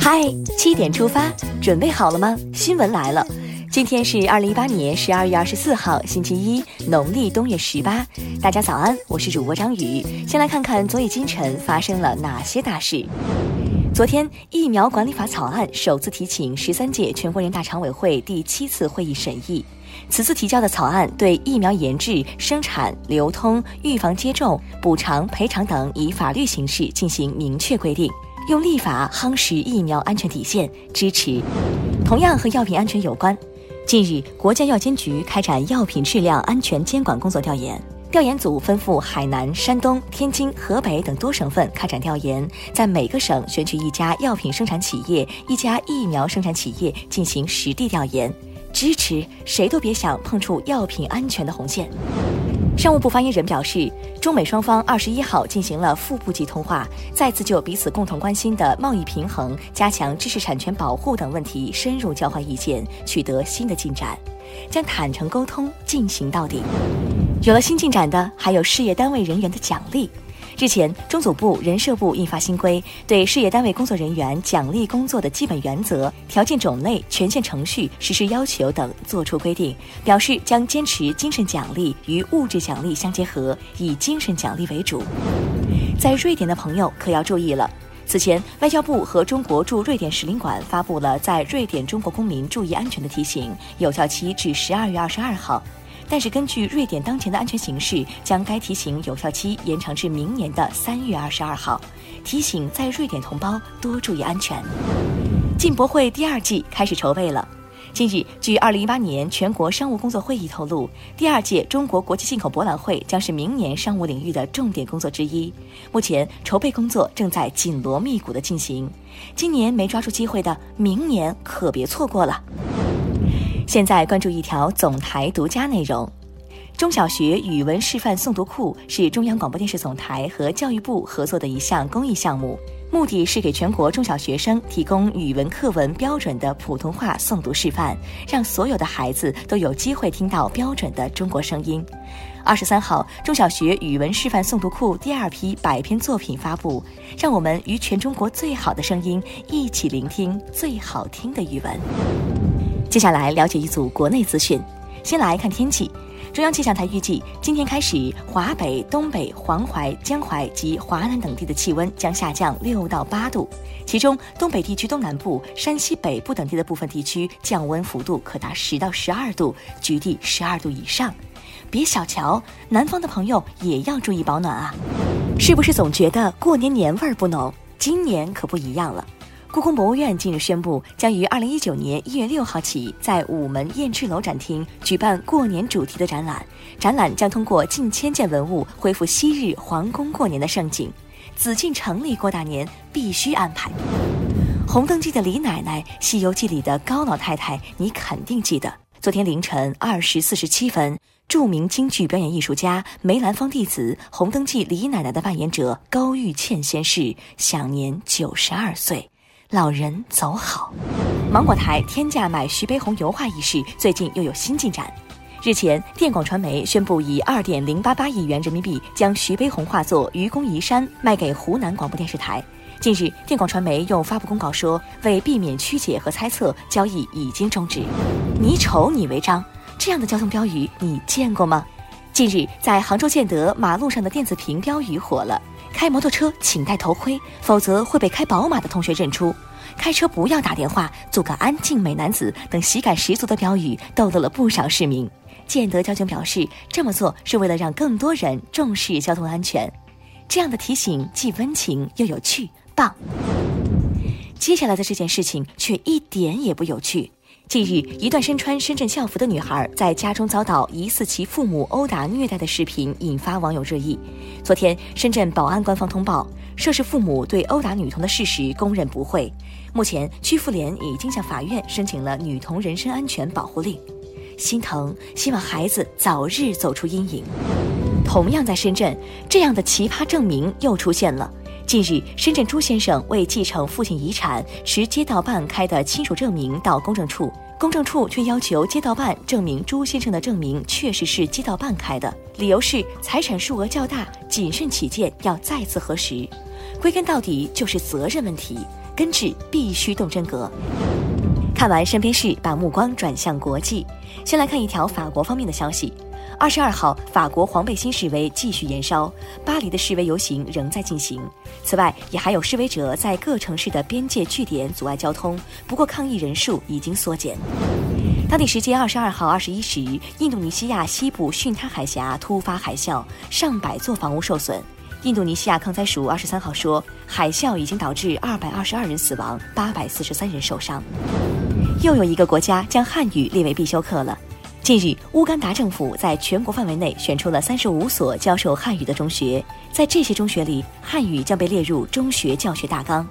嗨，七点出发，准备好了吗？新闻来了，今天是二零一八年十二月二十四号，星期一，农历冬月十八。大家早安，我是主播张宇。先来看看昨夜今晨发生了哪些大事。昨天，疫苗管理法草案首次提请十三届全国人大常委会第七次会议审议。此次提交的草案对疫苗研制、生产、流通、预防接种、补偿、赔偿等以法律形式进行明确规定，用立法夯实疫苗安全底线，支持。同样和药品安全有关，近日，国家药监局开展药品质量安全监管工作调研，调研组分赴海南、山东、天津、河北等多省份开展调研，在每个省选取一家药品生产企业、一家疫苗生产企业进行实地调研。支持谁都别想碰触药品安全的红线。商务部发言人表示，中美双方二十一号进行了副部级通话，再次就彼此共同关心的贸易平衡、加强知识产权保护等问题深入交换意见，取得新的进展，将坦诚沟通进行到底。有了新进展的，还有事业单位人员的奖励。日前，中组部、人社部印发新规，对事业单位工作人员奖励工作的基本原则、条件种类、权限程序、实施要求等作出规定，表示将坚持精神奖励与物质奖励相结合，以精神奖励为主。在瑞典的朋友可要注意了，此前外交部和中国驻瑞典使领馆发布了在瑞典中国公民注意安全的提醒，有效期至十二月二十二号。但是根据瑞典当前的安全形势，将该提醒有效期延长至明年的三月二十二号，提醒在瑞典同胞多注意安全。进博会第二季开始筹备了。近日，据二零一八年全国商务工作会议透露，第二届中国国际进口博览会将是明年商务领域的重点工作之一。目前筹备工作正在紧锣密鼓地进行，今年没抓住机会的，明年可别错过了。现在关注一条总台独家内容：中小学语文示范诵读库是中央广播电视总台和教育部合作的一项公益项目，目的是给全国中小学生提供语文课文标准的普通话诵读示范，让所有的孩子都有机会听到标准的中国声音。二十三号，中小学语文示范诵读库第二批百篇作品发布，让我们与全中国最好的声音一起聆听最好听的语文。接下来了解一组国内资讯。先来看天气，中央气象台预计，今天开始，华北、东北、黄淮、江淮及华南等地的气温将下降六到八度，其中东北地区东南部、山西北部等地的部分地区降温幅度可达十到十二度，局地十二度以上。别小瞧南方的朋友，也要注意保暖啊！是不是总觉得过年年味儿不浓？今年可不一样了。故宫博物院近日宣布，将于二零一九年一月六号起，在午门燕翅楼展厅举办过年主题的展览。展览将通过近千件文物，恢复昔日皇宫过年的盛景。紫禁城里过大年，必须安排。红灯记的李奶奶，西游记里的高老太太，你肯定记得。昨天凌晨二时四十七分，著名京剧表演艺术家梅兰芳弟子红灯记李奶奶的扮演者高玉倩仙逝，享年九十二岁。老人走好，芒果台天价买徐悲鸿油画一事最近又有新进展。日前，电广传媒宣布以二点零八八亿元人民币将徐悲鸿画作《愚公移山》卖给湖南广播电视台。近日，电广传媒又发布公告说，为避免曲解和猜测，交易已经终止。你丑你违章，这样的交通标语你见过吗？近日，在杭州建德马路上的电子屏标语火了。开摩托车请戴头盔，否则会被开宝马的同学认出。开车不要打电话，做个安静美男子等喜感十足的标语逗乐了不少市民。建德交警表示，这么做是为了让更多人重视交通安全。这样的提醒既温情又有趣，棒。接下来的这件事情却一点也不有趣。近日，一段身穿深圳校服的女孩在家中遭到疑似其父母殴打虐待的视频引发网友热议。昨天，深圳宝安官方通报，涉事父母对殴打女童的事实供认不讳。目前，区妇联已经向法院申请了女童人身安全保护令。心疼，希望孩子早日走出阴影。同样在深圳，这样的奇葩证明又出现了。近日，深圳朱先生为继承父亲遗产，持街道办开的亲属证明到公证处，公证处却要求街道办证明朱先生的证明确实是街道办开的，理由是财产数额较大，谨慎起见要再次核实。归根到底就是责任问题，根治必须动真格。看完身边事，把目光转向国际。先来看一条法国方面的消息。二十二号，法国黄背心示威继续延烧，巴黎的示威游行仍在进行。此外，也还有示威者在各城市的边界据点阻碍交通，不过抗议人数已经缩减。当地时间二十二号二十一时，印度尼西亚西部巽他海峡突发海啸，上百座房屋受损。印度尼西亚抗灾署二十三号说，海啸已经导致二百二十二人死亡，八百四十三人受伤。又有一个国家将汉语列为必修课了。近日，乌干达政府在全国范围内选出了三十五所教授汉语的中学，在这些中学里，汉语将被列入中学教学大纲。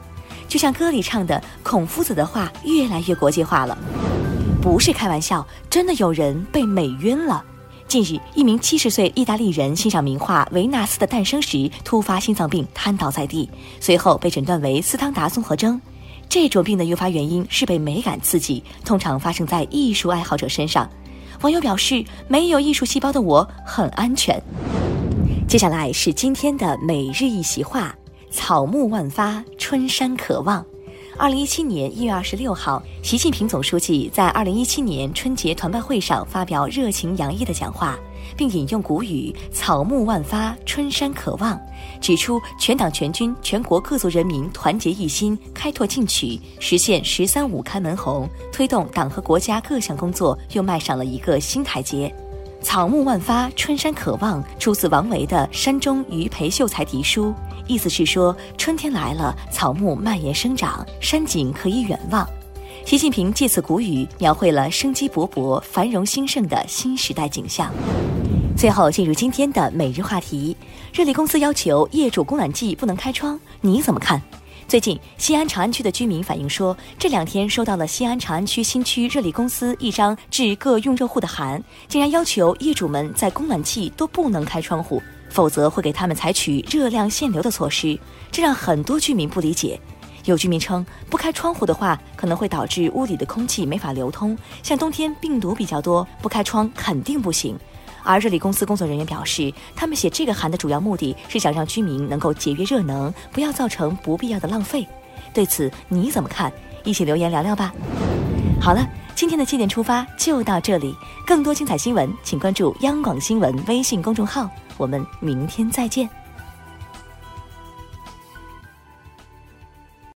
就像歌里唱的，孔夫子的话越来越国际化了，不是开玩笑，真的有人被美晕了。近日，一名七十岁意大利人欣赏名画《维纳斯的诞生》时，突发心脏病瘫倒在地，随后被诊断为斯汤达综合征。这种病的诱发原因是被美感刺激，通常发生在艺术爱好者身上。网友表示：“没有艺术细胞的我很安全。”接下来是今天的每日一席话：“草木万发，春山可望。”二零一七年一月二十六号，习近平总书记在二零一七年春节团拜会上发表热情洋溢的讲话。并引用古语“草木万发，春山可望”，指出全党全军全国各族人民团结一心，开拓进取，实现“十三五”开门红，推动党和国家各项工作又迈上了一个新台阶。“草木万发，春山可望”出自王维的《山中鱼陪秀才题书》，意思是说春天来了，草木蔓延生长，山景可以远望。习近平借此古语，描绘了生机勃勃、繁荣兴盛的新时代景象。最后进入今天的每日话题：热力公司要求业主供暖季不能开窗，你怎么看？最近，西安长安区的居民反映说，这两天收到了西安长安区新区热力公司一张致各用热户的函，竟然要求业主们在供暖季都不能开窗户，否则会给他们采取热量限流的措施。这让很多居民不理解。有居民称，不开窗户的话，可能会导致屋里的空气没法流通，像冬天病毒比较多，不开窗肯定不行。而热力公司工作人员表示，他们写这个函的主要目的是想让居民能够节约热能，不要造成不必要的浪费。对此你怎么看？一起留言聊聊吧。好了，今天的七点出发就到这里，更多精彩新闻，请关注央广新闻微信公众号。我们明天再见。